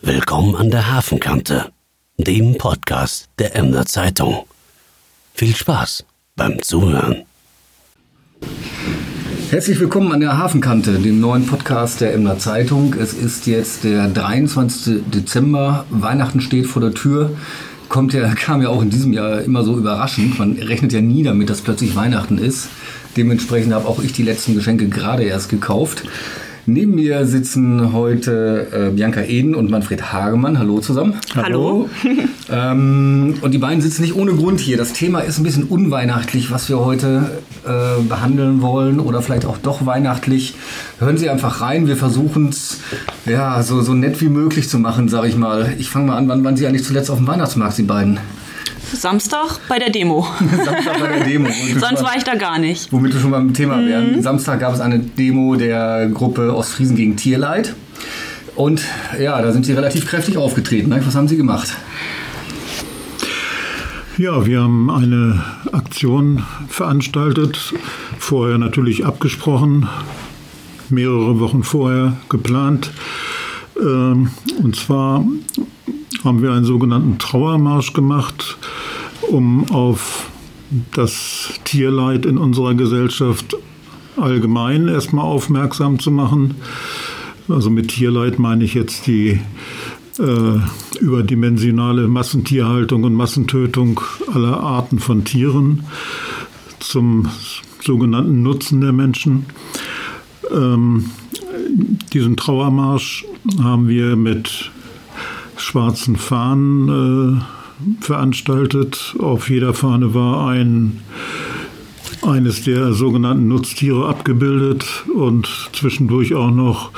Willkommen an der Hafenkante, dem Podcast der Emder Zeitung. Viel Spaß beim Zuhören. Herzlich willkommen an der Hafenkante, dem neuen Podcast der Emder Zeitung. Es ist jetzt der 23. Dezember. Weihnachten steht vor der Tür. Kommt ja, kam ja auch in diesem Jahr immer so überraschend. Man rechnet ja nie damit, dass plötzlich Weihnachten ist. Dementsprechend habe auch ich die letzten Geschenke gerade erst gekauft. Neben mir sitzen heute äh, Bianca Eden und Manfred Hagemann. Hallo zusammen. Hallo. ähm, und die beiden sitzen nicht ohne Grund hier. Das Thema ist ein bisschen unweihnachtlich, was wir heute äh, behandeln wollen oder vielleicht auch doch weihnachtlich. Hören Sie einfach rein. Wir versuchen es ja, so, so nett wie möglich zu machen, sage ich mal. Ich fange mal an. Wann waren Sie eigentlich zuletzt auf dem Weihnachtsmarkt, die beiden? Samstag bei der Demo. Samstag bei der Demo. Sonst war ich da gar nicht. Womit wir schon beim Thema mhm. wären. Samstag gab es eine Demo der Gruppe Ostfriesen gegen Tierleid. Und ja, da sind sie relativ kräftig aufgetreten. Was haben sie gemacht? Ja, wir haben eine Aktion veranstaltet, vorher natürlich abgesprochen, mehrere Wochen vorher geplant. Ähm, und zwar haben wir einen sogenannten Trauermarsch gemacht, um auf das Tierleid in unserer Gesellschaft allgemein erstmal aufmerksam zu machen. Also mit Tierleid meine ich jetzt die äh, überdimensionale Massentierhaltung und Massentötung aller Arten von Tieren zum sogenannten Nutzen der Menschen. Ähm, diesen Trauermarsch haben wir mit schwarzen Fahnen äh, veranstaltet. Auf jeder Fahne war ein eines der sogenannten Nutztiere abgebildet und zwischendurch auch noch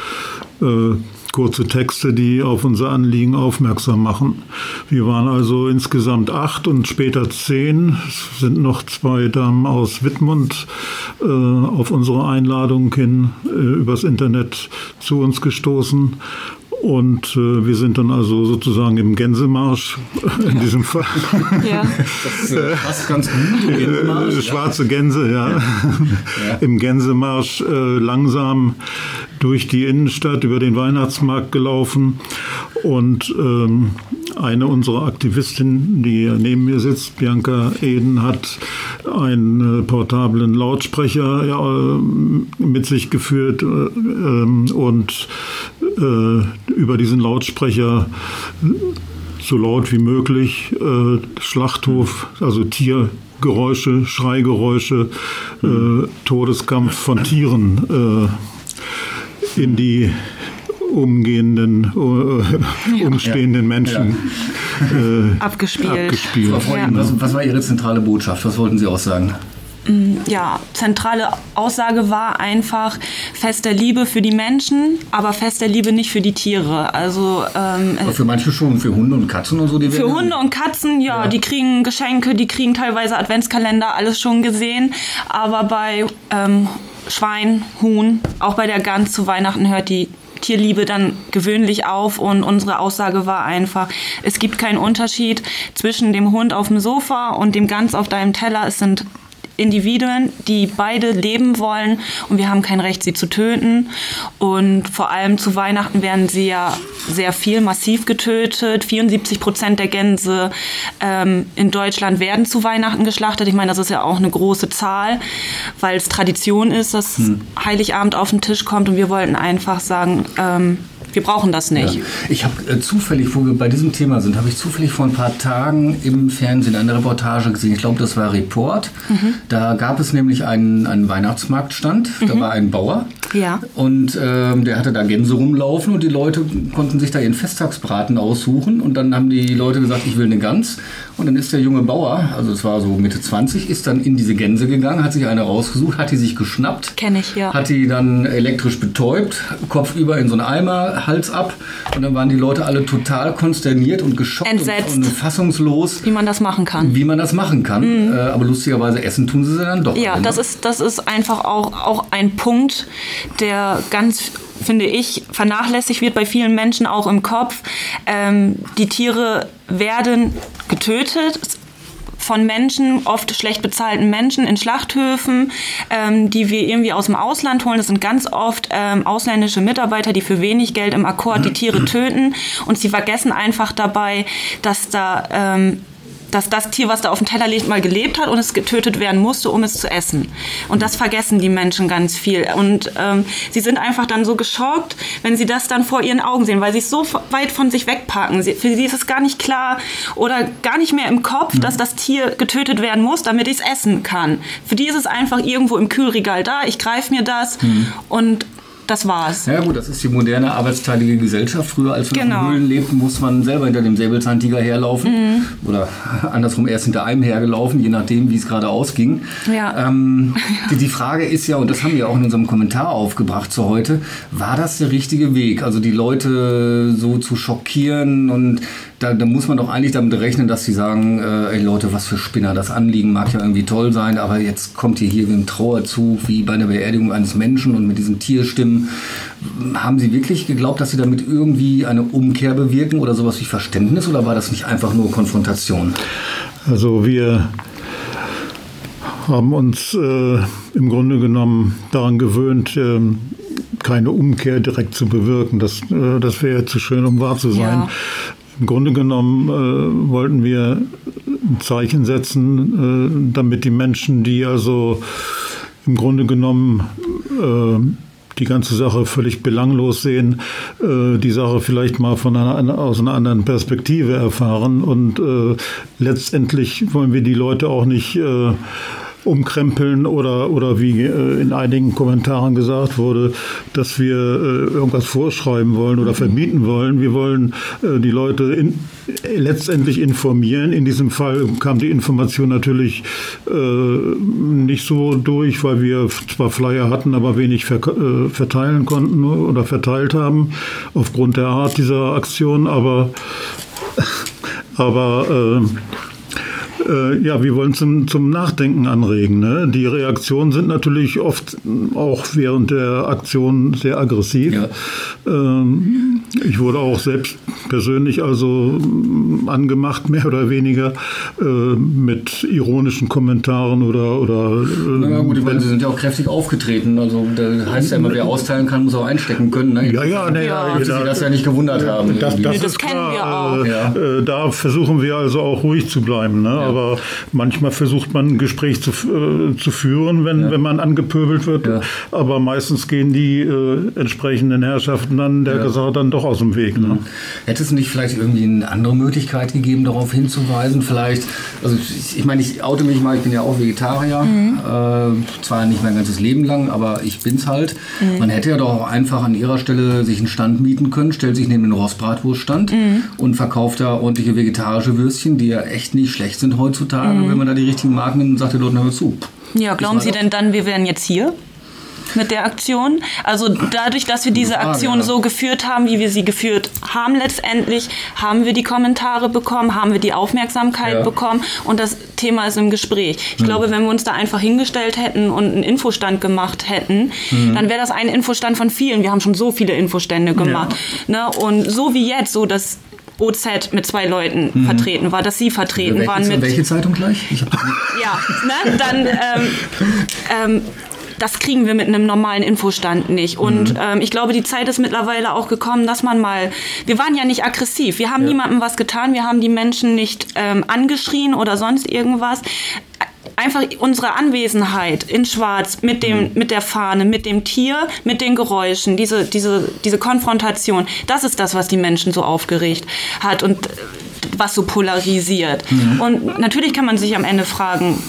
äh, kurze Texte, die auf unser Anliegen aufmerksam machen. Wir waren also insgesamt acht und später zehn. Es sind noch zwei Damen aus Wittmund äh, auf unsere Einladung hin äh, übers Internet zu uns gestoßen. Und äh, wir sind dann also sozusagen im Gänsemarsch in diesem Fall. Ja, das äh, passt ganz gut. Äh, schwarze Gänse, ja. ja. Im Gänsemarsch äh, langsam durch die Innenstadt über den Weihnachtsmarkt gelaufen. Und ähm, eine unserer Aktivistinnen, die neben mir sitzt, Bianca Eden, hat einen äh, portablen Lautsprecher ja, mit sich geführt äh, ähm, und äh, über diesen Lautsprecher so laut wie möglich äh, Schlachthof, also Tiergeräusche, Schreigeräusche, äh, Todeskampf von Tieren äh, in die umgehenden, äh, umstehenden Menschen äh, abgespielt. abgespielt. Was, was war Ihre zentrale Botschaft? Was wollten Sie aussagen? Mm, ja, zentrale Aussage war einfach Fest der Liebe für die Menschen, aber Fest der Liebe nicht für die Tiere. Also ähm, aber für manche schon, für Hunde und Katzen und so. Die für Hunde und Katzen, ja, ja, die kriegen Geschenke, die kriegen teilweise Adventskalender, alles schon gesehen. Aber bei ähm, Schwein, Huhn, auch bei der Gans zu Weihnachten hört die Tierliebe dann gewöhnlich auf und unsere Aussage war einfach, es gibt keinen Unterschied zwischen dem Hund auf dem Sofa und dem Gans auf deinem Teller. Es sind Individuen, die beide leben wollen und wir haben kein Recht, sie zu töten. Und vor allem zu Weihnachten werden sie ja sehr viel massiv getötet. 74 Prozent der Gänse ähm, in Deutschland werden zu Weihnachten geschlachtet. Ich meine, das ist ja auch eine große Zahl, weil es Tradition ist, dass hm. Heiligabend auf den Tisch kommt und wir wollten einfach sagen, ähm, wir brauchen das nicht. Ja. Ich habe äh, zufällig, wo wir bei diesem Thema sind, habe ich zufällig vor ein paar Tagen im Fernsehen eine Reportage gesehen. Ich glaube, das war Report. Mhm. Da gab es nämlich einen, einen Weihnachtsmarktstand. Mhm. Da war ein Bauer. Ja. Und ähm, der hatte da Gänse rumlaufen und die Leute konnten sich da ihren Festtagsbraten aussuchen. Und dann haben die Leute gesagt, ich will eine Gans. Und dann ist der junge Bauer, also es war so Mitte 20, ist dann in diese Gänse gegangen, hat sich eine rausgesucht, hat die sich geschnappt. Kenne ich, ja. Hat die dann elektrisch betäubt, Kopf über in so einen Eimer, Hals ab. Und dann waren die Leute alle total konsterniert und geschockt Entsetzt. Und, und fassungslos. Wie man das machen kann. Wie man das machen kann. Mhm. Äh, aber lustigerweise essen tun sie dann doch. Ja, alle, das, ne? ist, das ist einfach auch, auch ein Punkt, der ganz finde ich, vernachlässigt wird bei vielen Menschen auch im Kopf. Ähm, die Tiere werden getötet, von Menschen, oft schlecht bezahlten Menschen in Schlachthöfen, ähm, die wir irgendwie aus dem Ausland holen. Das sind ganz oft ähm, ausländische Mitarbeiter, die für wenig Geld im Akkord die Tiere töten und sie vergessen einfach dabei, dass da ähm, dass das Tier, was da auf dem Teller liegt, mal gelebt hat und es getötet werden musste, um es zu essen. Und das vergessen die Menschen ganz viel. Und ähm, sie sind einfach dann so geschockt, wenn sie das dann vor ihren Augen sehen, weil sie es so weit von sich wegpacken. Sie, für sie ist es gar nicht klar oder gar nicht mehr im Kopf, mhm. dass das Tier getötet werden muss, damit ich es essen kann. Für die ist es einfach irgendwo im Kühlregal da, ich greife mir das mhm. und das war's. Ja gut, das ist die moderne arbeitsteilige Gesellschaft. Früher, als wir genau. in Höhlen lebten, musste man selber hinter dem Säbelzahntiger herlaufen. Mhm. Oder andersrum erst hinter einem hergelaufen, je nachdem, wie es gerade ausging. Ja. Ähm, die, die, Frage ist ja, und das haben wir auch in unserem Kommentar aufgebracht zu heute, war das der richtige Weg? Also die Leute so zu schockieren und da, da, muss man doch eigentlich damit rechnen, dass sie sagen, äh, ey Leute, was für Spinner, das Anliegen mag ja irgendwie toll sein, aber jetzt kommt ihr hier wie ein Trauerzug, wie bei einer Beerdigung eines Menschen und mit diesen Tierstimmen. Haben Sie wirklich geglaubt, dass Sie damit irgendwie eine Umkehr bewirken oder sowas wie Verständnis oder war das nicht einfach nur Konfrontation? Also wir haben uns äh, im Grunde genommen daran gewöhnt, äh, keine Umkehr direkt zu bewirken. Das, äh, das wäre zu schön, um wahr zu sein. Im Grunde genommen äh, wollten wir ein Zeichen setzen, äh, damit die Menschen, die also im Grunde genommen äh, die ganze Sache völlig belanglos sehen, äh, die Sache vielleicht mal von einer, aus einer anderen Perspektive erfahren. Und äh, letztendlich wollen wir die Leute auch nicht äh, umkrempeln oder, oder wie äh, in einigen Kommentaren gesagt wurde, dass wir äh, irgendwas vorschreiben wollen oder verbieten wollen. Wir wollen äh, die Leute in, letztendlich informieren. In diesem Fall kam die Information natürlich nicht so durch, weil wir zwar Flyer hatten, aber wenig verteilen konnten oder verteilt haben aufgrund der Art dieser Aktion. Aber, aber äh, ja, wir wollen zum, zum Nachdenken anregen. Ne? Die Reaktionen sind natürlich oft auch während der Aktion sehr aggressiv. Ja. Ähm, ich wurde auch selbst persönlich also mm, angemacht, mehr oder weniger, äh, mit ironischen Kommentaren oder. oder äh, ja, gut, ich meine, Sie sind ja auch kräftig aufgetreten. Also, da heißt ja immer, wer austeilen kann, muss auch einstecken können. Ne? Ja, ja, ne, ja. ja. Sie das ja nicht gewundert haben. Das, das, nee, das ist klar. Äh, da versuchen wir also auch ruhig zu bleiben. Ne? aber manchmal versucht man ein Gespräch zu, äh, zu führen, wenn, ja. wenn man angepöbelt wird. Ja. Aber meistens gehen die äh, entsprechenden Herrschaften dann der ja. Sache dann doch aus dem Weg. Ne? Mhm. Hätte es nicht vielleicht irgendwie eine andere Möglichkeit gegeben, darauf hinzuweisen? Vielleicht, also ich, ich meine, ich oute mich mal, ich bin ja auch Vegetarier, mhm. äh, zwar nicht mein ganzes Leben lang, aber ich bin's halt. Mhm. Man hätte ja doch auch einfach an ihrer Stelle sich einen Stand mieten können, stellt sich neben den Rostbratwurststand mhm. und verkauft da ordentliche vegetarische Würstchen, die ja echt nicht schlecht sind heutzutage, mhm. wenn man da die richtigen Marken nimmt und sagt den Leuten, hör zu. Ja, glauben Sie denn dann, wir wären jetzt hier? mit der Aktion. Also dadurch, dass wir diese Aktion so geführt haben, wie wir sie geführt haben letztendlich, haben wir die Kommentare bekommen, haben wir die Aufmerksamkeit ja. bekommen und das Thema ist im Gespräch. Ich mhm. glaube, wenn wir uns da einfach hingestellt hätten und einen Infostand gemacht hätten, mhm. dann wäre das ein Infostand von vielen. Wir haben schon so viele Infostände gemacht. Ja. Ne? Und so wie jetzt, so dass OZ mit zwei Leuten mhm. vertreten war, dass sie vertreten welche, waren mit. Welche Zeitung gleich? ja, ne, dann ähm, ähm, das kriegen wir mit einem normalen Infostand nicht. Und mhm. ähm, ich glaube, die Zeit ist mittlerweile auch gekommen, dass man mal, wir waren ja nicht aggressiv, wir haben ja. niemandem was getan, wir haben die Menschen nicht ähm, angeschrien oder sonst irgendwas einfach unsere Anwesenheit in Schwarz mit dem, mhm. mit der Fahne, mit dem Tier, mit den Geräuschen, diese, diese, diese Konfrontation, das ist das, was die Menschen so aufgeregt hat und was so polarisiert. Mhm. Und natürlich kann man sich am Ende fragen,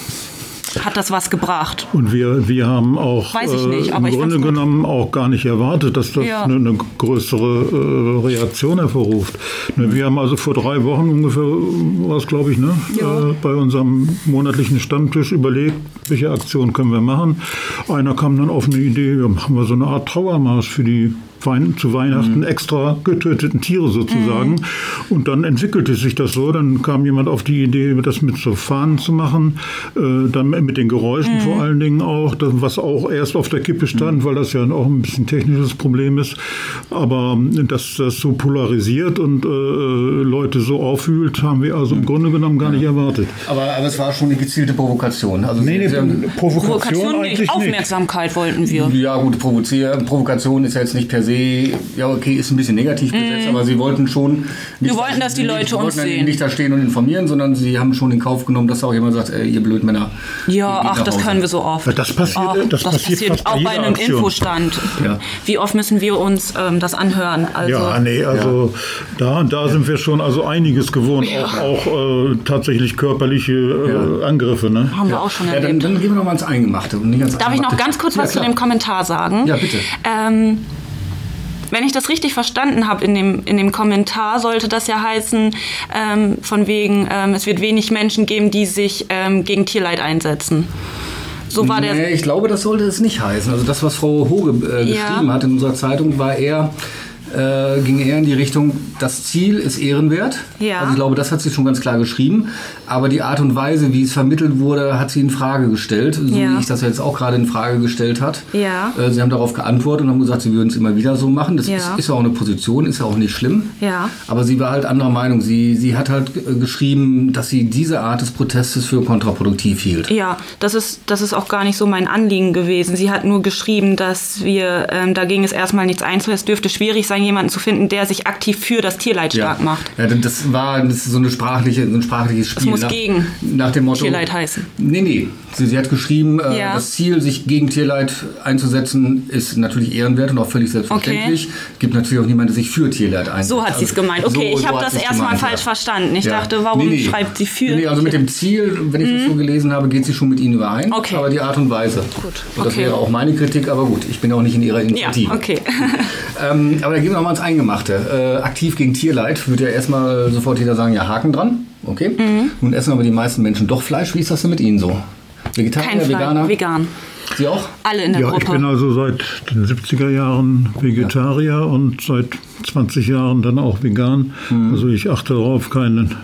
hat das was gebracht. Und wir, wir haben auch nicht, äh, im Grunde genommen auch gar nicht erwartet, dass das ja. eine, eine, größere äh, Reaktion hervorruft. Ne, wir haben also vor drei Wochen ungefähr, was glaube ich, ne, ja. äh, bei unserem monatlichen Stammtisch überlegt, welche Aktion können wir machen. Einer kam dann auf eine Idee, ja, machen wir so eine Art Trauermarsch für die zu Weihnachten Mhm. extra getöteten Tiere sozusagen. Und dann entwickelte sich das so. Dann kam jemand auf die Idee, das mit so Fahnen zu machen, äh, dann mit den Geräuschen vor allen Dingen auch, das, was auch erst auf der Kippe stand, weil das ja auch ein bisschen technisches Problem ist. Aber ähm, dass das so polarisiert und äh, Leute so aufwühlt, haben wir also im Grunde genommen gar nicht erwartet. Aber, aber es war schon eine gezielte Provokation. Also Nee, nee, Provokation, Provokation nicht, nicht. Aufmerksamkeit wollten wir. Ja, gut, provozieren. Provokation ist ja jetzt nicht per se, ja, okay, ist ein bisschen negativ besetzt, aber sie wollten schon. Nicht, Mhm. Wir wollten, dass die Leute sie uns wollten sehen. Nicht da stehen und informieren, sondern sie haben schon in Kauf genommen, dass auch jemand sagt, äh, ihr Blödmänner. Ja, ach, das können wir so oft. Das passiert- Ach, das passiert fast bei auch bei einem Aktion. Infostand. Ja. Wie oft müssen wir uns ähm, das anhören? Also, Ja, nee, also da und da sind wir schon also einiges gewohnt, auch, auch äh, tatsächlich körperliche äh, Ja. Angriffe. Ne? haben wir auch schon Ja, dann, erlebt. dann gehen wir noch mal ans Eingemachte. Und nicht ans Darf ich noch Eingemachte. ganz kurz ja, was zu dem Kommentar sagen? Ja, bitte. Ähm, wenn ich das richtig verstanden habe in dem, in dem Kommentar, sollte das ja heißen, ähm, von wegen, ähm, es wird wenig Menschen geben, die sich ähm, gegen Tierleid einsetzen. So war der. Nee, ich glaube, das sollte es nicht heißen. Also das, was Frau Hoge äh, Ja. geschrieben hat in unserer Zeitung, war eher, äh, ging eher in die Richtung, das Ziel ist ehrenwert. Ja. Also ich glaube, das hat sie schon ganz klar geschrieben. Aber die Art und Weise, wie es vermittelt wurde, hat sie in Frage gestellt. So Ja. wie ich das jetzt auch gerade in Frage gestellt hat. Ja. Äh, sie haben darauf geantwortet und haben gesagt, sie würden es immer wieder so machen. Das ist, ist ja auch eine Position, ist ja auch nicht schlimm. Ja. Aber sie war halt anderer Meinung. Sie, sie hat halt äh, geschrieben, dass sie diese Art des Protestes für kontraproduktiv hielt. Ja, das ist, das ist auch gar nicht so mein Anliegen gewesen. Sie hat nur geschrieben, dass wir, ähm, da ging es erstmal nichts einzu. Es dürfte schwierig sein, jemanden zu finden, der sich aktiv für das Tierleid stark macht. Ja, das war das ist so, eine sprachliche, so ein sprachliches Spiel. muss nach, gegen nach dem Motto, Tierleid heißen. Nee, nee. Sie, sie hat geschrieben, äh, Ja. das Ziel, sich gegen Tierleid einzusetzen, ist natürlich ehrenwert und auch völlig selbstverständlich. Gibt natürlich auch niemanden, der sich für Tierleid einsetzt. So hat sie es gemeint. Okay, so- ich habe das erstmal falsch ja. verstanden. Ich Ja. dachte, warum Nee, nee. schreibt sie für? Nee, also mit dem Ziel, wenn ich das so gelesen habe, geht sie schon mit Ihnen überein. Okay. Aber die Art und Weise. Gut, Und das okay. wäre auch meine Kritik, aber gut, ich bin ja auch nicht in Ihrer ja, Initiative. okay. Ähm, aber da gehen wir nochmal ins Eingemachte. Äh, aktiv gegen Tierleid würde ja erstmal sofort jeder sagen, ja, Haken dran. Okay. Mhm. Nun essen aber die meisten Menschen doch Fleisch. Wie ist das denn mit Ihnen so? Vegetarier, Kein Veganer? Vegan. Sie auch? Alle in der Ja, ich Gruppe. bin also seit den 70er Jahren Vegetarier und seit 20 Jahren dann auch vegan. Mhm. Also ich achte darauf, keinen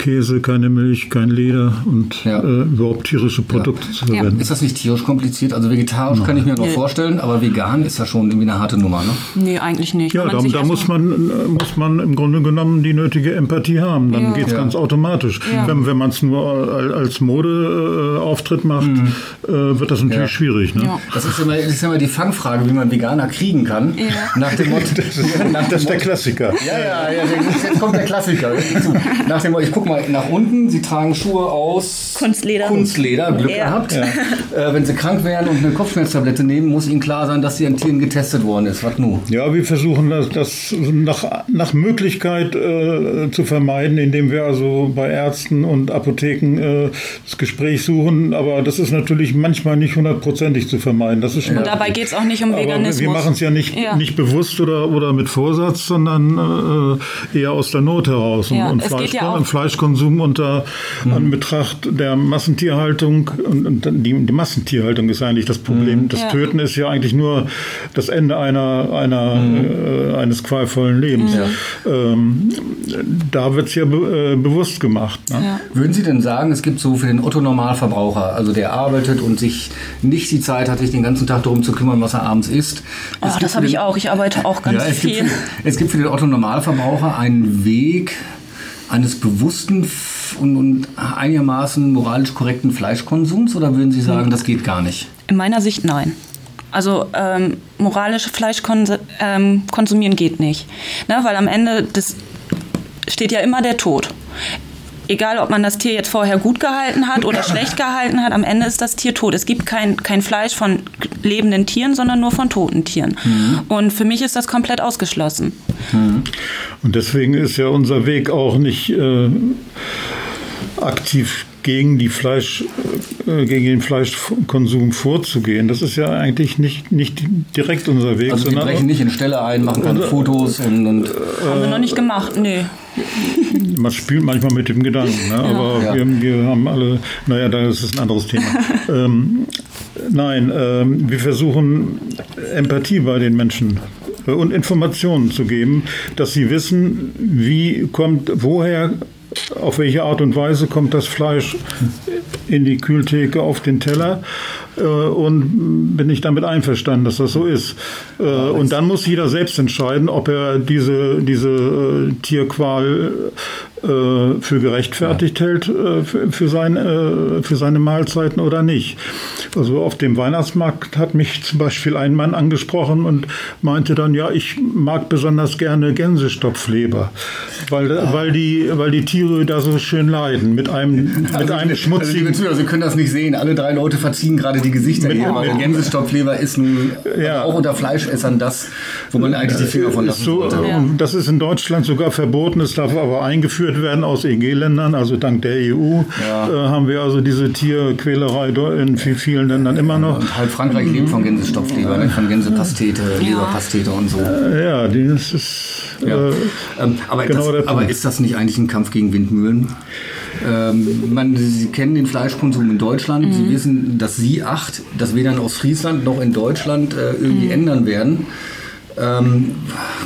Käse, keine Milch, kein Leder und Ja. äh, überhaupt tierische Produkte zu Ja. verwenden. Ist das nicht tierisch kompliziert? Also vegetarisch kann ich mir noch Nee. vorstellen, aber vegan ist ja schon irgendwie eine harte Nummer, ne? nee, eigentlich nicht. Ja, da, da muss man, äh, muss man im Grunde genommen die nötige Empathie haben. Dann Ja. geht's Ja. ganz automatisch. Ja. Wenn, wenn man es nur al- als Modeauftritt macht, äh, wird das natürlich Mhm. Ja. schwierig. Ne? Ja. Das ist immer, das ist immer die Fangfrage, wie man Veganer kriegen kann. Ja. Nach dem Motto. nach Das ist der Motto- Klassiker. Ja, ja, ja, jetzt kommt der Klassiker. Nach dem, ich guck mal nach unten, Sie tragen Schuhe aus Kunstleder. Kunstleder, Glück Ja. gehabt. Äh, wenn Sie krank wären und eine Kopfschmerztablette nehmen, muss Ihnen klar sein, dass sie an Tieren getestet worden ist. Was nu? Ja, wir versuchen das, das nach, nach Möglichkeit äh, zu vermeiden, indem wir also bei Ärzten und Apotheken äh, das Gespräch suchen. Aber das ist natürlich manchmal nicht hundertprozentig zu vermeiden. Das ist schon Und dabei geht es auch nicht um aber Veganismus. wir machen es ja nicht, Ja. nicht bewusst oder, oder mit Vorsatz, sondern äh, eher aus der Not heraus. Und, Ja, und Fleisch, ja auch- und Fleischkonsum unter Anbetracht der Massentierhaltung und, und die, die Massentierhaltung ist eigentlich das Problem. Das Ja. Töten ist ja eigentlich nur das Ende einer, einer, äh, eines qualvollen Lebens. Ähm, da wird es ja be äh, bewusst gemacht. Ne? Ja. Würden Sie denn sagen, es gibt so für den Otto-Normalverbraucher, also der arbeitet und sich nicht die Zeit hat, sich den ganzen Tag darum zu kümmern, was er abends isst? Gibt das habe ich auch. Ich arbeite auch ganz ja, es viel. Gibt für, es gibt für den Otto-Normalverbraucher einen Weg eines bewussten und, und einigermaßen moralisch korrekten Fleischkonsums oder würden Sie sagen, das geht gar nicht? In meiner Sicht nein. Also ähm, moralische Fleisch konsu ähm, geht nicht. Ne? Weil am Ende des steht ja immer der Tod. Egal, ob man das Tier jetzt vorher gut gehalten hat oder schlecht gehalten hat, am Ende ist das Tier tot. Es gibt kein, kein Fleisch von lebenden Tieren, sondern nur von toten Tieren. Und für mich ist das komplett ausgeschlossen. Und deswegen ist ja unser Weg auch nicht äh, aktiv gegen, die Fleisch, äh, gegen den Fleischkonsum vorzugehen. Das ist ja eigentlich nicht, nicht direkt unser Weg, Also sondern brechen nicht in Stelle ein, machen keine Fotos und, und Haben wir noch nicht gemacht, nee. Man spielt manchmal mit dem Gedanken. Ne? Aber Ja. wir, wir haben alle, naja, das ist ein anderes Thema. ähm, nein, ähm, wir versuchen Empathie bei den Menschen äh, und Informationen zu geben, dass sie wissen, wie kommt, woher auf welche Art und Weise kommt das Fleisch in die Kühltheke auf den Teller äh, und bin ich damit einverstanden, dass das so ist. Äh, und dann muss jeder selbst entscheiden, ob er diese, diese äh, Tierqual für gerechtfertigt ja. hält äh, für, für, sein, äh, für seine Mahlzeiten oder nicht. Also auf dem Weihnachtsmarkt hat mich zum Beispiel ein Mann angesprochen und meinte dann, ja, ich mag besonders gerne Gänsestopfleber, weil, ah. weil, die, weil die Tiere da so schön leiden mit einem, also, mit einem schmutzigen... Also, Zuhörer, Sie können das nicht sehen. Alle drei Leute verziehen gerade die Gesichter mit, hier, weil Gänsestopfleber ist nun ja. auch unter Fleischessern das, wo man eigentlich die Finger von lassen so, ja. Das ist in Deutschland sogar verboten, es darf aber eingeführt eingeführt werden aus EG-Ländern. Also dank der EU ja. äh, haben wir also diese Tierquälerei in vielen Ländern immer noch. Und halb Frankreich lebt von Gänsestopfleber, ne? von Gänsepastete, ja. Leberpastete und so. Äh, ja, das ist. Ja. Äh, ähm, aber, genau das, aber ist das nicht eigentlich ein Kampf gegen Windmühlen? Ähm, man, Sie kennen den Fleischkonsum in Deutschland. Mhm. Sie wissen, dass Sie acht, das weder in Ostfriesland noch in Deutschland äh, irgendwie mhm. ändern werden. Ähm,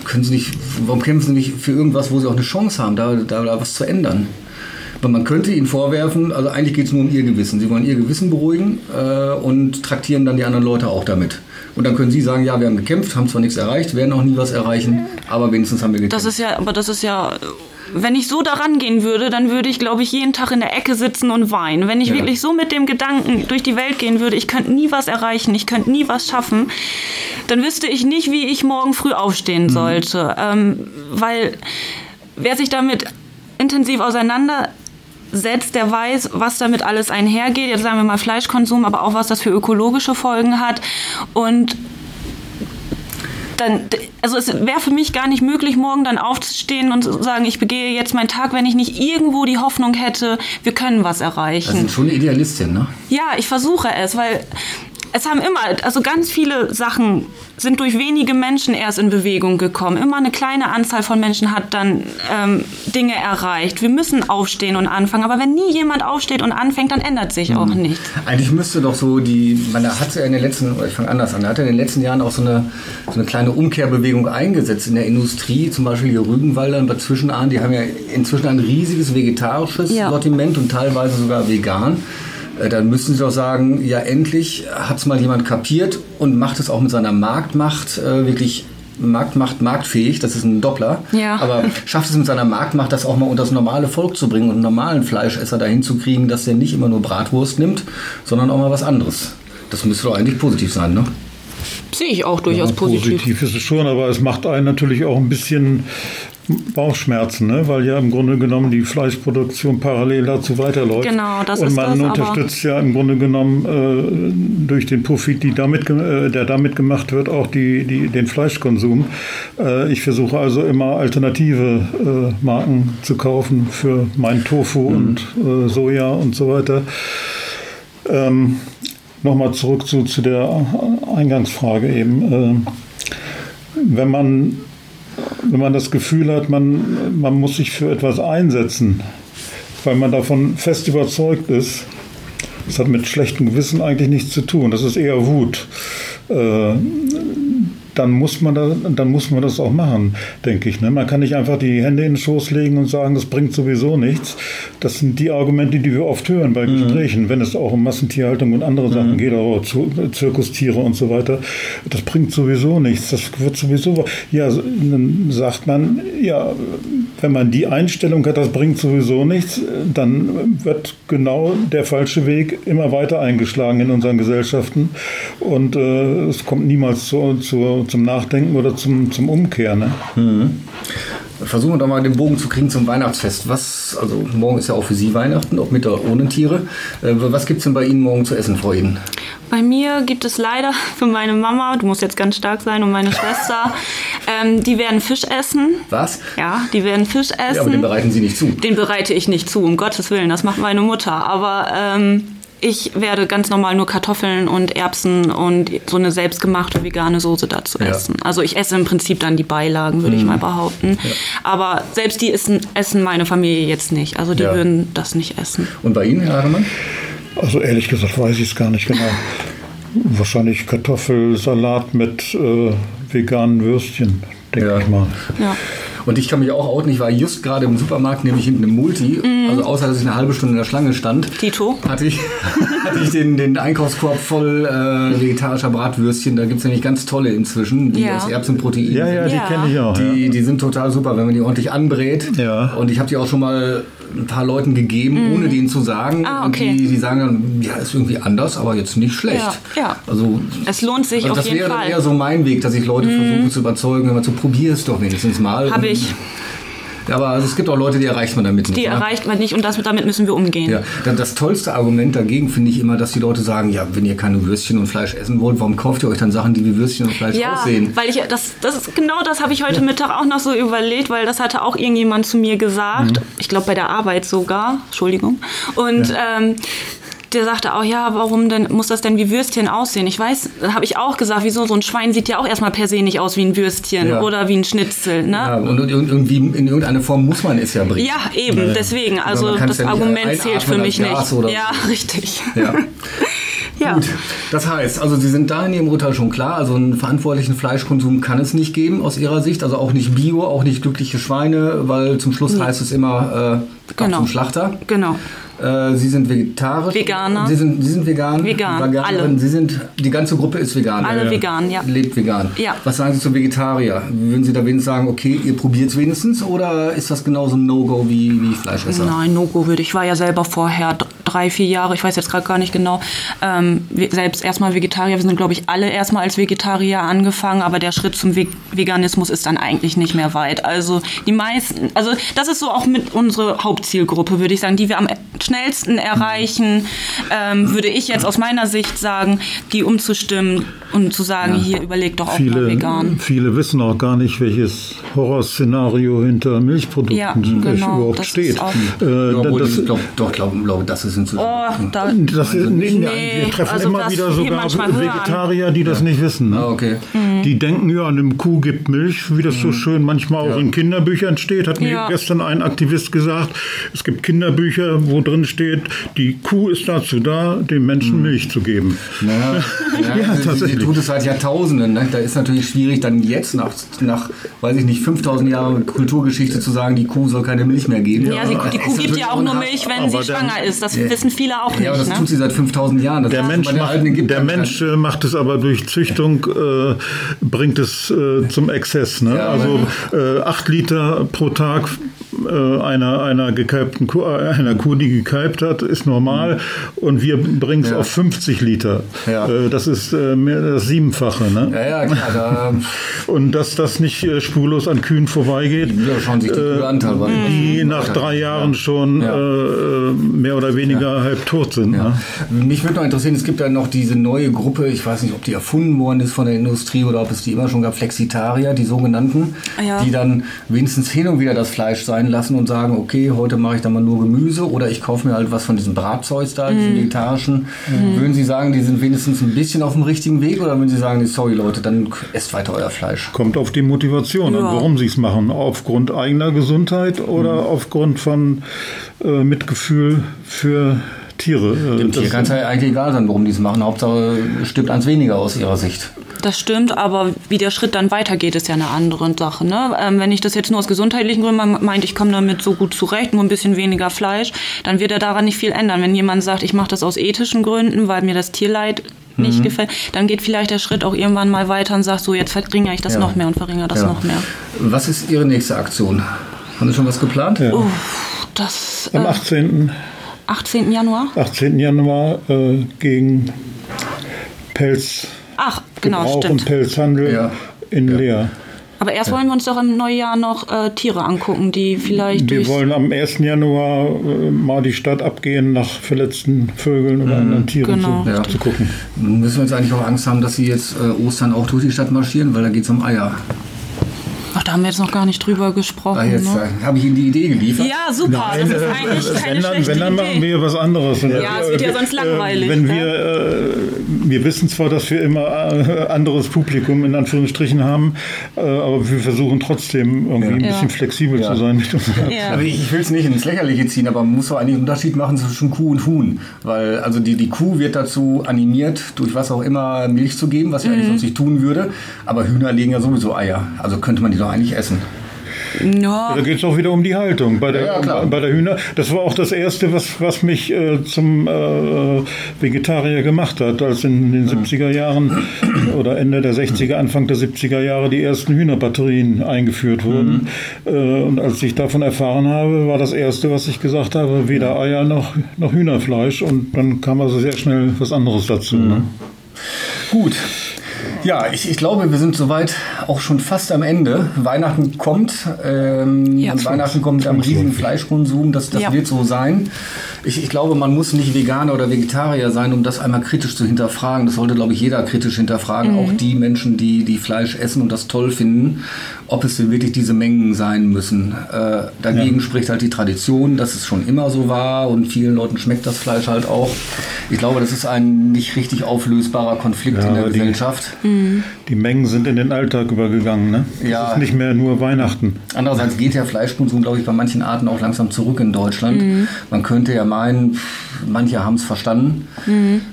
können Sie nicht, warum kämpfen Sie nicht für irgendwas, wo Sie auch eine Chance haben, da, da, da was zu ändern? Weil man könnte Ihnen vorwerfen, also eigentlich geht es nur um Ihr Gewissen. Sie wollen Ihr Gewissen beruhigen äh, und traktieren dann die anderen Leute auch damit. Und dann können Sie sagen, ja, wir haben gekämpft, haben zwar nichts erreicht, werden auch nie was erreichen, aber wenigstens haben wir gekämpft. Das ist ja, aber das ist ja wenn ich so daran gehen würde, dann würde ich, glaube ich, jeden Tag in der Ecke sitzen und weinen. Wenn ich ja. wirklich so mit dem Gedanken durch die Welt gehen würde, ich könnte nie was erreichen, ich könnte nie was schaffen, dann wüsste ich nicht, wie ich morgen früh aufstehen mhm. sollte. Ähm, weil wer sich damit intensiv auseinandersetzt, der weiß, was damit alles einhergeht. Jetzt sagen wir mal Fleischkonsum, aber auch was das für ökologische Folgen hat. Und dann, also es wäre für mich gar nicht möglich, morgen dann aufzustehen und zu sagen, ich begehe jetzt meinen Tag, wenn ich nicht irgendwo die Hoffnung hätte, wir können was erreichen. Das sind schon Idealistin, ne? Ja, ich versuche es, weil es haben immer, also ganz viele Sachen sind durch wenige Menschen erst in Bewegung gekommen. Immer eine kleine Anzahl von Menschen hat dann ähm, Dinge erreicht. Wir müssen aufstehen und anfangen. Aber wenn nie jemand aufsteht und anfängt, dann ändert sich mhm. auch nichts. Eigentlich müsste doch so die, man hat ja in den letzten, ich fange anders an, hat ja in den letzten Jahren auch so eine, so eine kleine Umkehrbewegung eingesetzt in der Industrie. Zum Beispiel die Rügenwalder und bei Zwischenahn, die haben ja inzwischen ein riesiges vegetarisches ja. Sortiment und teilweise sogar vegan. Äh, dann müssten Sie doch sagen, ja endlich hat es mal jemand kapiert und macht es auch mit seiner Marktmacht äh, wirklich Marktmacht marktfähig, das ist ein Doppler, ja. aber schafft es mit seiner Marktmacht, das auch mal unter das normale Volk zu bringen und einen normalen Fleischesser dahin zu kriegen, dass der nicht immer nur Bratwurst nimmt, sondern auch mal was anderes. Das müsste doch eigentlich positiv sein, ne? Sehe ich auch durchaus ja, positiv. Positiv ist es schon, aber es macht einen natürlich auch ein bisschen Bauchschmerzen, ne? weil ja im Grunde genommen die Fleischproduktion parallel dazu weiterläuft. Genau, das Und ist man das, unterstützt ja im Grunde genommen äh, durch den Profit, die damit, äh, der damit gemacht wird, auch die, die, den Fleischkonsum. Äh, ich versuche also immer alternative äh, Marken zu kaufen für mein Tofu mhm. und äh, Soja und so weiter. Ähm, Nochmal zurück zu, zu der Eingangsfrage eben. Ähm, wenn man wenn man das Gefühl hat, man, man muss sich für etwas einsetzen, weil man davon fest überzeugt ist, das hat mit schlechtem Gewissen eigentlich nichts zu tun. Das ist eher Wut. Äh, dann muss man, da, dann muss man das auch machen, denke ich. Ne? Man kann nicht einfach die Hände in den Schoß legen und sagen, das bringt sowieso nichts. Das sind die Argumente, die wir oft hören bei mhm. Gesprächen, wenn es auch um Massentierhaltung und andere Sachen mhm. geht, aber Zirkustiere und so weiter. Das bringt sowieso nichts. Das wird sowieso. Ja, dann sagt man, ja, wenn man die Einstellung hat, das bringt sowieso nichts, dann wird genau der falsche Weg immer weiter eingeschlagen in unseren Gesellschaften und äh, es kommt niemals zu, zu, zum Nachdenken oder zum, zum Umkehren. Ne? Mhm. Versuchen wir doch mal den Bogen zu kriegen zum Weihnachtsfest. Was, also morgen ist ja auch für Sie Weihnachten, ob mit oder ohne Tiere. Äh, was gibt es denn bei Ihnen morgen zu essen, Frau Eden? Bei mir gibt es leider für meine Mama, du musst jetzt ganz stark sein, und meine Schwester, ähm, die werden Fisch essen. Was? Ja, die werden Fisch essen. Ja, aber den bereiten Sie nicht zu. Den bereite ich nicht zu, um Gottes Willen, das macht meine Mutter. Aber ähm, ich werde ganz normal nur Kartoffeln und Erbsen und so eine selbstgemachte vegane Soße dazu ja. essen. Also ich esse im Prinzip dann die Beilagen, würde mhm. ich mal behaupten. Ja. Aber selbst die essen, essen meine Familie jetzt nicht. Also die ja. würden das nicht essen. Und bei Ihnen, Herr Hademann? Also ehrlich gesagt weiß ich es gar nicht genau. Wahrscheinlich Kartoffelsalat mit äh, veganen Würstchen, denke Ja. ich mal. Ja. Und ich kann mich auch outen, ich war just gerade im Supermarkt, nämlich hinten im Multi. Also außer, dass ich eine halbe Stunde in der Schlange stand, Tito. hatte ich, hatte ich den, den Einkaufskorb voll äh, vegetarischer Bratwürstchen. Da gibt es nämlich ganz tolle inzwischen, die Ja. aus Erbsenprotein Ja, ja, die Ja. kenne ich auch. Die, die sind total super, wenn man die ordentlich anbrät. Ja. Und ich habe die auch schon mal ein paar Leuten gegeben, ohne denen zu sagen. Ah, Und okay. die, die sagen dann, ja, ist irgendwie anders, aber jetzt nicht schlecht. Ja, ja. Also, Es lohnt sich also auf das jeden wäre Fall. Mhm. eher so mein Weg, dass ich Leute versuche zu überzeugen, wenn man so probier es doch wenigstens mal. Habe ich. Ja, aber also es gibt auch Leute, die erreicht man damit nicht. Die ne? erreicht man nicht und das, damit müssen wir umgehen. Ja, dann das tollste Argument dagegen finde ich immer, dass die Leute sagen, ja, wenn ihr keine Würstchen und Fleisch essen wollt, warum kauft ihr euch dann Sachen, die wie Würstchen und Fleisch Ja, aussehen? weil ich das, das ist genau das habe ich heute Mittag auch noch so überlegt, weil das hatte auch irgendjemand zu mir gesagt. Mhm. Ich glaube bei der Arbeit sogar. Entschuldigung. Und ähm, der sagte auch, ja, warum denn muss das denn wie Würstchen aussehen? Ich weiß, da habe ich auch gesagt, wieso so ein Schwein sieht ja auch erstmal per se nicht aus wie ein Würstchen Ja. oder wie ein Schnitzel, ne? Ja, und, irgendwie in irgendeine Form muss man es ja bringen. Ja, eben, deswegen. Also das ja Argument zählt für mich nicht. Ja, richtig. Ja. Ja. Gut, das heißt, also Sie sind da in Ihrem Urteil schon klar, also einen verantwortlichen Fleischkonsum kann es nicht geben aus Ihrer Sicht, also auch nicht Bio, auch nicht glückliche Schweine, weil zum Schluss heißt es immer äh, Genau. zum Schlachter. Genau. Äh, Sie sind vegetarisch. Veganer. Sie sind, Sie sind vegan. Vegan, Veganerin. alle. Sie sind, die ganze Gruppe ist vegan. Alle vegan, ja. Lebt vegan. Ja. Was sagen Sie zum Vegetarier? Würden Sie da wenigstens sagen, okay, ihr probiert es wenigstens oder ist das genauso ein No-Go wie, wie Fleischesser? Nein, No-Go würde ich. Ich war ja selber vorher drei, vier Jahre, ich weiß jetzt gerade gar nicht genau, ähm, selbst erstmal Vegetarier. Wir sind, glaube ich, alle erstmal als Vegetarier angefangen, aber der Schritt zum Ve Veganismus ist dann eigentlich nicht mehr weit. Also die meisten, also das ist so auch mit unsere Hauptzielgruppe, würde ich sagen, die wir am schnellsten erreichen, ähm, würde ich jetzt aus meiner Sicht sagen, die umzustimmen und zu sagen, hier überleg doch auch mal Viele, vegan. viele wissen auch gar nicht, welches Horrorszenario hinter Milchprodukten Ja, äh, genau, überhaupt das ist steht. auch- Äh, Ja, das, ich glaub, doch, glaube glaub, das ist inzwischen. Oh, da, das ist, nee, Nee, wir treffen also immer das wieder sogar. Vegetarier, die das nicht wissen. Ne? Ah, okay. Die denken, ja, eine Kuh gibt Milch, wie das so schön manchmal auch in Kinderbüchern steht. Hat mir Ja. gestern ein Aktivist gesagt, es gibt Kinderbücher, wo drin steht, die Kuh ist dazu da, dem Menschen Milch zu geben. Ja, ja, Ja, tatsächlich. Tut es seit Jahrtausenden. Ne? Da ist natürlich schwierig, dann jetzt nach, nach, weiß ich nicht, 5000 Jahren Kulturgeschichte zu sagen, die Kuh soll keine Milch mehr geben. Ja, sie, die Kuh gibt ja auch nur. Milch, wenn sie schwanger ist. Das wissen viele auch Ja, aber nicht. das Ne? tut sie seit 5000 Jahren. Das Der Mensch, macht, der Mensch äh, macht es aber durch Züchtung, äh, bringt es äh, zum Exzess. Ne? Ja, also äh, acht Liter pro Tag äh, einer, einer, gekalbten Kuh, äh, einer Kuh, die gekalbt hat, ist normal. Und wir bringen es Ja. auf 50 Liter. Ja. Äh, das ist äh, mehr das Siebenfache. Ne? Ja, ja, klar. Da, Und dass das nicht spurlos an Kühen vorbeigeht. die an. Die nach drei Jahren schon Ja. mehr oder weniger halb tot sind. Ne? Mich würde noch interessieren, es gibt ja noch diese neue Gruppe, ich weiß nicht, ob die erfunden worden ist von der Industrie oder ob es die immer schon gab, Flexitarier, die sogenannten, Ja. die dann wenigstens hin und wieder das Fleisch sein lassen und sagen, okay, heute mache ich dann mal nur Gemüse oder ich kaufe mir halt was von diesem Bratzeugs da, diesen vegetarischen. Würden Sie sagen, die sind wenigstens ein bisschen auf dem richtigen Weg oder würden Sie sagen, sorry Leute, dann esst weiter euer Fleisch? Kommt auf die Motivation an, Ja. warum sie es machen. Aufgrund eigener Gesundheit oder Mhm. aufgrund von äh, Mitgefühl für Tiere. Äh, Dem Tier das- kann es ja eigentlich egal sein, warum die es machen. Hauptsache stirbt eins weniger aus Ihrer Sicht. Das stimmt, aber wie der Schritt dann weitergeht, ist ja eine andere Sache. Ne? Ähm, wenn ich das jetzt nur aus gesundheitlichen Gründen meint, ich komme damit so gut zurecht, nur ein bisschen weniger Fleisch, dann wird er daran nicht viel ändern. Wenn jemand sagt, ich mache das aus ethischen Gründen, weil mir das Tierleid nicht Mhm. gefällt, dann geht vielleicht der Schritt auch irgendwann mal weiter und sagt, so jetzt verringere ich das Ja. noch mehr und verringere das Ja. noch mehr. Was ist Ihre nächste Aktion? Haben Sie schon was geplant? Ja. Das Am äh, 18. 18. Januar? 18. Januar äh, gegen Pelz. Ach, genau, Gebrauch stimmt. und Pelzhandel Ja. in Ja. Leer. Aber erst wollen wir uns doch im Neujahr noch äh, Tiere angucken, die vielleicht Wir wollen am 1. Januar äh, mal die Stadt abgehen nach verletzten Vögeln oder anderen Tieren Genau. zu, Ja. zu gucken. Müssen wir jetzt eigentlich auch Angst haben, dass Sie jetzt äh, Ostern auch durch die Stadt marschieren, weil da geht es um Eier. Haben wir jetzt noch gar nicht drüber gesprochen. Ah, jetzt ne? äh, habe ich Ihnen die Idee geliefert. Ja, super. das ist eigentlich keine wenn, dann, wenn, dann machen wir was anderes. Ja, es wird ja sonst äh, langweilig, Wenn ne? wir, äh, wir wissen zwar, dass wir immer anderes Publikum in Anführungsstrichen haben, aber wir versuchen trotzdem irgendwie ein Ja. bisschen flexibel Ja. zu sein mit unseren Ja. Aber ich will es nicht ins Lächerliche ziehen, aber man muss doch eigentlich einen Unterschied machen zwischen Kuh und Huhn. Weil also die, die Kuh wird dazu animiert, durch was auch immer Milch zu geben, was sie Mhm. eigentlich sonst nicht tun würde. Aber Hühner legen ja sowieso Eier. Also könnte man die doch eigentlich essen. Ja, Da geht es auch wieder um die Haltung bei der, Ja, klar. bei der Hühner. Das war auch das Erste, was, was mich äh, zum äh, Vegetarier gemacht hat, als in den 70er Jahren oder Ende der 60er, Anfang der 70er Jahre die ersten Hühnerbatterien eingeführt wurden. Äh, und als ich davon erfahren habe, war das Erste, was ich gesagt habe, weder Eier noch, noch Hühnerfleisch. Und dann kam also sehr schnell was anderes dazu. Ne? Gut. Ja, ich, ich glaube, wir sind soweit auch schon fast am Ende. Weihnachten kommt. Ähm, Ja. und Weihnachten kommt mit einem riesigen Fleischkonsum. Das, das Ja. wird so sein. Ich, ich glaube, man muss nicht Veganer oder Vegetarier sein, um das einmal kritisch zu hinterfragen. Das sollte, glaube ich, jeder kritisch hinterfragen. Auch die Menschen, die, die Fleisch essen und das toll finden, ob es denn wirklich diese Mengen sein müssen. Äh, dagegen spricht halt die Tradition, dass es schon immer so war und vielen Leuten schmeckt das Fleisch halt auch. Ich glaube, das ist ein nicht richtig auflösbarer Konflikt Ja, in der die- Gesellschaft. Die Mengen sind in den Alltag übergegangen. Ne? Das Ja. ist nicht mehr nur Weihnachten. Andererseits geht der Fleischkonsum, glaube ich, bei manchen Arten auch langsam zurück in Deutschland. Man könnte ja meinen, pff, manche haben es verstanden.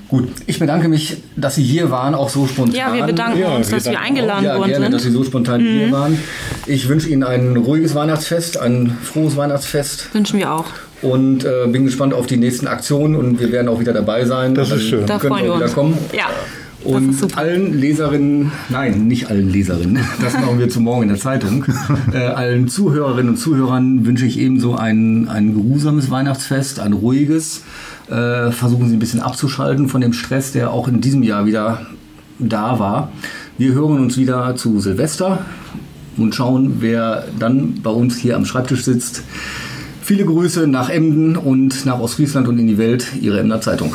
Gut, ich bedanke mich, dass Sie hier waren, auch so spontan. ja, wir bedanken Ja, uns, wir dass wir eingeladen ja, worden gerne, dass Sie sind. so spontan hier waren. Ich wünsche Ihnen ein ruhiges Weihnachtsfest, ein frohes Weihnachtsfest Wünschen wir auch. und äh, bin gespannt auf die nächsten Aktionen und wir werden auch wieder dabei sein. Das ist Dann schön. Da können freuen wir auch wieder uns. kommen. Ja, das Und ist super. allen Leserinnen, nein, nicht allen Leserinnen, das machen wir zu morgen in der Zeitung. Äh, allen Zuhörerinnen und Zuhörern wünsche ich ebenso ein, ein geruhsames Weihnachtsfest, ein ruhiges. Äh, versuchen Sie ein bisschen abzuschalten von dem Stress, der auch in diesem Jahr wieder da war. Wir hören uns wieder zu Silvester und schauen, wer dann bei uns hier am Schreibtisch sitzt. Viele Grüße nach Emden und nach Ostfriesland und in die Welt, Ihre Emder Zeitung.